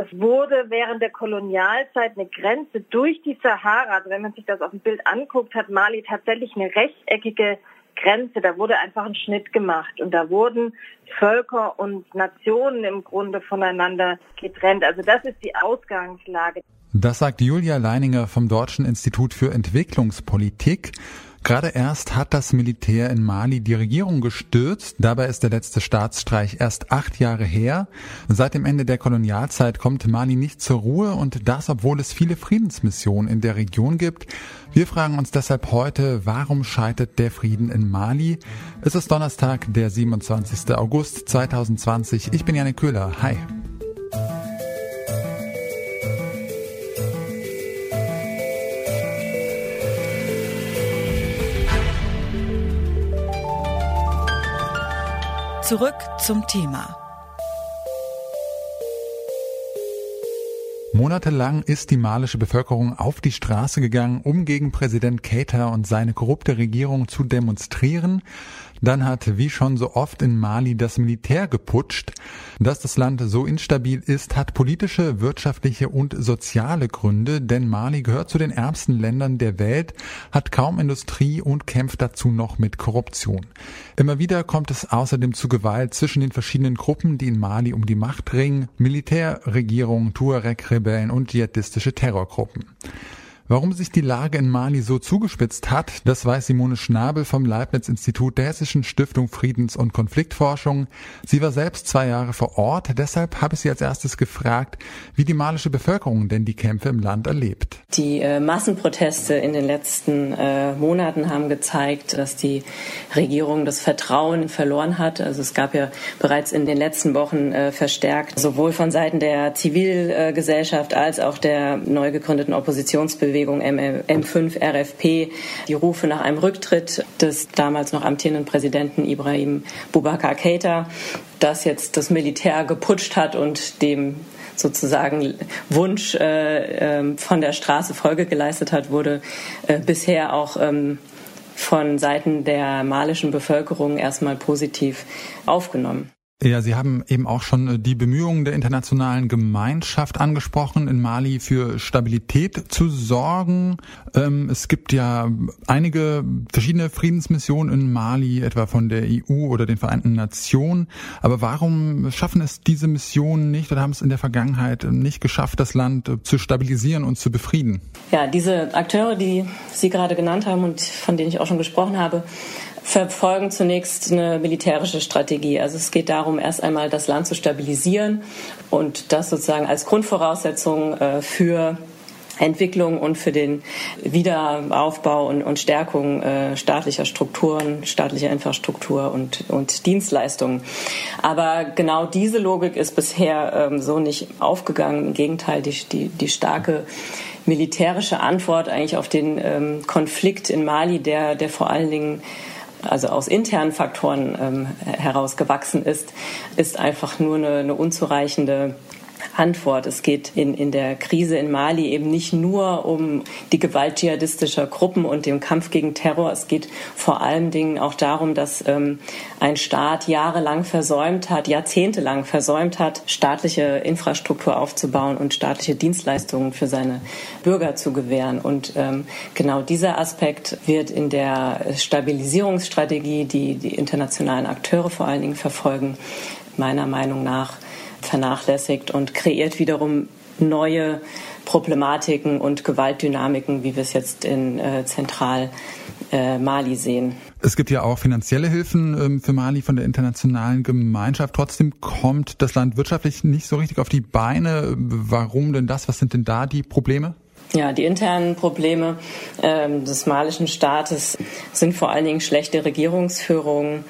Es wurde während der Kolonialzeit eine Grenze durch die Sahara, also wenn man sich das auf dem Bild anguckt, hat Mali tatsächlich eine rechteckige Grenze. Da wurde einfach ein Schnitt gemacht und da wurden Völker und Nationen im Grunde voneinander getrennt. Also das ist die Ausgangslage. Das sagt Julia Leininger vom Deutschen Institut für Entwicklungspolitik. Gerade erst hat das Militär in Mali die Regierung gestürzt. Dabei ist der letzte Staatsstreich erst acht Jahre her. Seit dem Ende der Kolonialzeit kommt Mali nicht zur Ruhe und das, obwohl es viele Friedensmissionen in der Region gibt. Wir fragen uns deshalb heute, warum scheitert der Frieden in Mali? Es ist Donnerstag, der 27. August 2020. Ich bin Janik Köhler. Hi. Zurück zum Thema. Monatelang ist die malische Bevölkerung auf die Straße gegangen, um gegen Präsident Keita und seine korrupte Regierung zu demonstrieren. Dann hat, wie schon so oft in Mali, das Militär geputscht. Dass das Land so instabil ist, hat politische, wirtschaftliche und soziale Gründe, denn Mali gehört zu den ärmsten Ländern der Welt, hat kaum Industrie und kämpft dazu noch mit Korruption. Immer wieder kommt es außerdem zu Gewalt zwischen den verschiedenen Gruppen, die in Mali um die Macht ringen, Militärregierung, Tuareg-Rebellen und dschihadistische Terrorgruppen. Warum sich die Lage in Mali so zugespitzt hat, das weiß Simone Schnabel vom Leibniz-Institut der Hessischen Stiftung Friedens- und Konfliktforschung. Sie war selbst zwei Jahre vor Ort, deshalb habe ich sie als erstes gefragt, wie die malische Bevölkerung denn die Kämpfe im Land erlebt. Die äh, Massenproteste in den letzten äh, Monaten haben gezeigt, dass die Regierung das Vertrauen verloren hat. Also es gab ja bereits in den letzten Wochen äh, verstärkt sowohl von Seiten der Zivilgesellschaft als auch der neu gegründeten Oppositionsbewegung Bewegung M5 RFP die Rufe nach einem Rücktritt des damals noch amtierenden Präsidenten Ibrahim Boubacar Keita, das jetzt das Militär geputscht hat und dem sozusagen Wunsch äh, äh, von der Straße Folge geleistet hat, wurde äh, bisher auch ähm, von Seiten der malischen Bevölkerung erstmal positiv aufgenommen. Ja, Sie haben eben auch schon äh, die Bemühungen der internationalen Gemeinschaft angesprochen, in Mali für Stabilität zu sorgen. Ähm, es gibt ja einige verschiedene Friedensmissionen in Mali, etwa von der EU oder den Vereinten Nationen. Aber warum schaffen es diese Missionen nicht oder haben es in der Vergangenheit nicht geschafft, das Land äh, zu stabilisieren und zu befrieden? Ja, diese Akteure, die Sie gerade genannt haben und von denen ich auch schon gesprochen habe, verfolgen zunächst eine militärische Strategie. Also es geht darum, erst einmal das Land zu stabilisieren und das sozusagen als Grundvoraussetzung äh, für Entwicklung und für den Wiederaufbau und, Stärkung äh, staatlicher Strukturen, staatlicher Infrastruktur und, und Dienstleistungen. Aber genau diese Logik ist bisher ähm, so nicht aufgegangen. Im Gegenteil, die, die, die starke militärische Antwort eigentlich auf den ähm, Konflikt in Mali, der, der vor allen Dingen also aus internen Faktoren ähm, herausgewachsen ist, ist einfach nur eine, eine unzureichende Antwort. Es geht in, in der Krise in Mali eben nicht nur um die Gewalt dschihadistischer Gruppen und den Kampf gegen Terror. Es geht vor allen Dingen auch darum, dass ähm, ein Staat jahrelang versäumt hat, jahrzehntelang versäumt hat, staatliche Infrastruktur aufzubauen und staatliche Dienstleistungen für seine Bürger zu gewähren. Und ähm, genau dieser Aspekt wird in der Stabilisierungsstrategie, die die internationalen Akteure vor allen Dingen verfolgen, meiner Meinung nach vernachlässigt und kreiert wiederum neue Problematiken und Gewaltdynamiken, wie wir es jetzt in äh, Zentral äh, Mali sehen. Es gibt ja auch finanzielle Hilfen ähm, für Mali von der internationalen Gemeinschaft. Trotzdem kommt das Land wirtschaftlich nicht so richtig auf die Beine. Warum denn das? Was sind denn da die Probleme? Ja, die internen Probleme ähm, des malischen Staates sind vor allen Dingen schlechte Regierungsführung,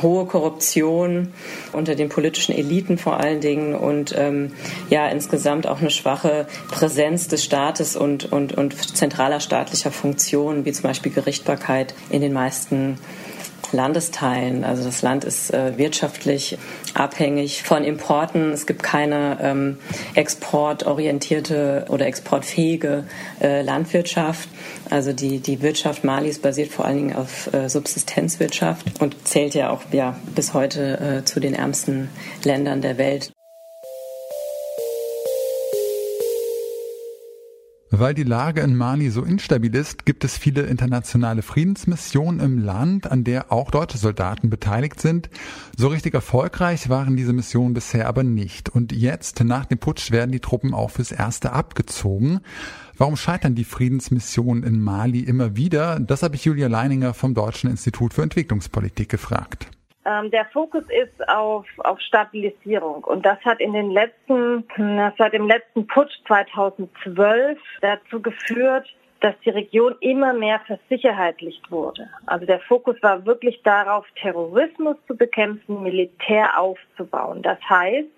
hohe Korruption unter den politischen Eliten vor allen Dingen und ähm, ja insgesamt auch eine schwache Präsenz des Staates und, und, und zentraler staatlicher Funktionen, wie zum Beispiel Gerichtbarkeit in den meisten Landesteilen. Also das Land ist äh, wirtschaftlich abhängig von Importen. Es gibt keine ähm, exportorientierte oder exportfähige äh, Landwirtschaft. Also die, die Wirtschaft Malis basiert vor allen Dingen auf äh, Subsistenzwirtschaft und zählt ja auch ja, bis heute äh, zu den ärmsten Ländern der Welt. Weil die Lage in Mali so instabil ist, gibt es viele internationale Friedensmissionen im Land, an der auch deutsche Soldaten beteiligt sind. So richtig erfolgreich waren diese Missionen bisher aber nicht. Und jetzt, nach dem Putsch, werden die Truppen auch fürs Erste abgezogen. Warum scheitern die Friedensmissionen in Mali immer wieder? Das habe ich Julia Leininger vom Deutschen Institut für Entwicklungspolitik gefragt. Ähm, der Fokus ist auf, auf Stabilisierung und das hat in den letzten, seit dem letzten Putsch 2012 dazu geführt, dass die Region immer mehr versicherheitlicht wurde. Also der Fokus war wirklich darauf, Terrorismus zu bekämpfen, Militär aufzubauen. Das heißt,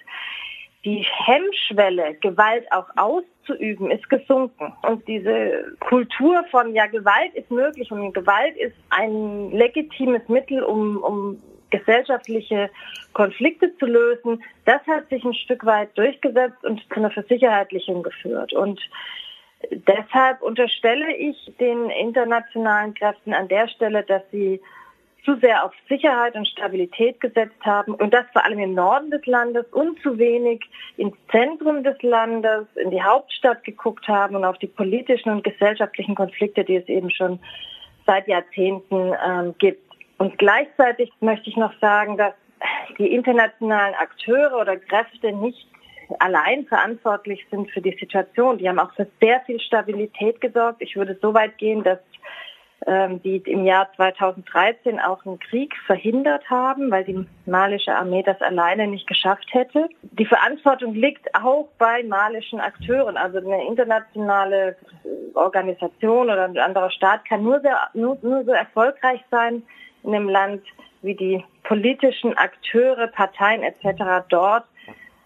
die Hemmschwelle, Gewalt auch auszuüben, ist gesunken. Und diese Kultur von, ja, Gewalt ist möglich und Gewalt ist ein legitimes Mittel, um, um gesellschaftliche Konflikte zu lösen, das hat sich ein Stück weit durchgesetzt und zu einer Versicherheitlichung geführt. Und deshalb unterstelle ich den internationalen Kräften an der Stelle, dass sie zu sehr auf Sicherheit und Stabilität gesetzt haben und das vor allem im Norden des Landes und zu wenig ins Zentrum des Landes, in die Hauptstadt geguckt haben und auf die politischen und gesellschaftlichen Konflikte, die es eben schon seit Jahrzehnten ähm, gibt. Und gleichzeitig möchte ich noch sagen, dass die internationalen Akteure oder Kräfte nicht allein verantwortlich sind für die Situation. Die haben auch für sehr viel Stabilität gesorgt. Ich würde so weit gehen, dass ähm, die im Jahr 2013 auch einen Krieg verhindert haben, weil die malische Armee das alleine nicht geschafft hätte. Die Verantwortung liegt auch bei malischen Akteuren. Also eine internationale Organisation oder ein anderer Staat kann nur, sehr, nur, nur so erfolgreich sein, in einem Land, wie die politischen Akteure, Parteien etc. dort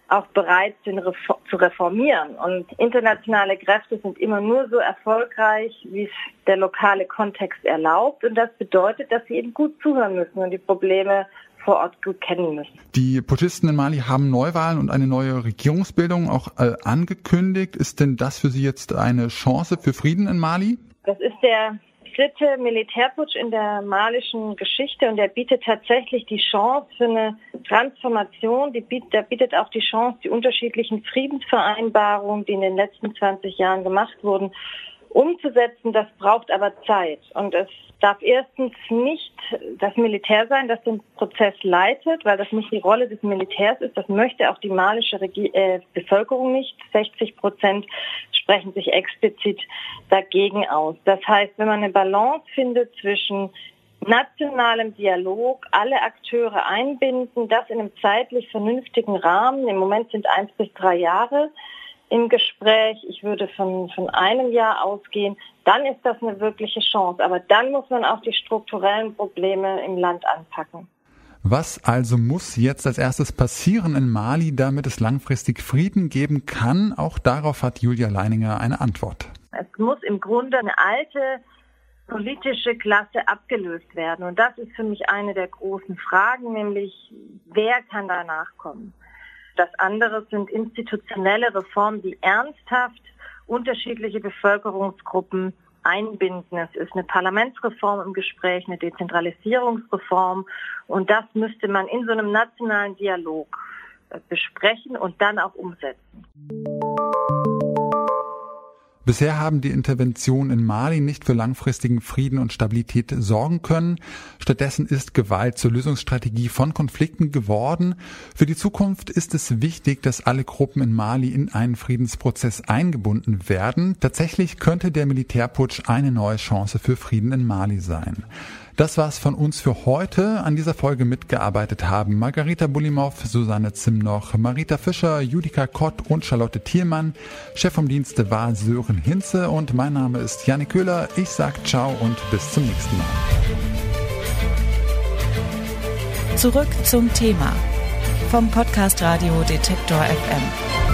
auch bereit sind zu reformieren. Und internationale Kräfte sind immer nur so erfolgreich, wie es der lokale Kontext erlaubt. Und das bedeutet, dass sie eben gut zuhören müssen und die Probleme vor Ort gut kennen müssen. Die Putschisten in Mali haben Neuwahlen und eine neue Regierungsbildung auch äh, angekündigt. Ist denn das für Sie jetzt eine Chance für Frieden in Mali? Das ist der dritte Militärputsch in der malischen Geschichte und der bietet tatsächlich die Chance für eine Transformation. Die bietet, der bietet auch die Chance, die unterschiedlichen Friedensvereinbarungen, die in den letzten 20 Jahren gemacht wurden, umzusetzen. Das braucht aber Zeit. Und es darf erstens nicht das Militär sein, das den Prozess leitet, weil das nicht die Rolle des Militärs ist. Das möchte auch die malische Regie äh, Bevölkerung nicht. 60 Prozent sprechen sich explizit dagegen aus. Das heißt, wenn man eine Balance findet zwischen nationalem Dialog, alle Akteure einbinden, das in einem zeitlich vernünftigen Rahmen, im Moment sind eins bis drei Jahre, im Gespräch, ich würde von, von einem Jahr ausgehen, dann ist das eine wirkliche Chance. Aber dann muss man auch die strukturellen Probleme im Land anpacken. Was also muss jetzt als erstes passieren in Mali, damit es langfristig Frieden geben kann? Auch darauf hat Julia Leininger eine Antwort. Es muss im Grunde eine alte politische Klasse abgelöst werden. Und das ist für mich eine der großen Fragen, nämlich wer kann danach kommen? Das andere sind institutionelle Reformen, die ernsthaft unterschiedliche Bevölkerungsgruppen einbinden. Es ist eine Parlamentsreform im Gespräch, eine Dezentralisierungsreform und das müsste man in so einem nationalen Dialog besprechen und dann auch umsetzen. Bisher haben die Interventionen in Mali nicht für langfristigen Frieden und Stabilität sorgen können. Stattdessen ist Gewalt zur Lösungsstrategie von Konflikten geworden. Für die Zukunft ist es wichtig, dass alle Gruppen in Mali in einen Friedensprozess eingebunden werden. Tatsächlich könnte der Militärputsch eine neue Chance für Frieden in Mali sein. Das war's von uns für heute. An dieser Folge mitgearbeitet haben Margarita Bulimov, Susanne Zimnoch, Marita Fischer, Judika Kott und Charlotte Thielmann. Chef vom Dienste war Sören Hinze und mein Name ist Janik Köhler. Ich sag ciao und bis zum nächsten Mal. Zurück zum Thema vom Podcast Radio Detektor FM.